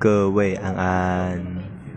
各位安安。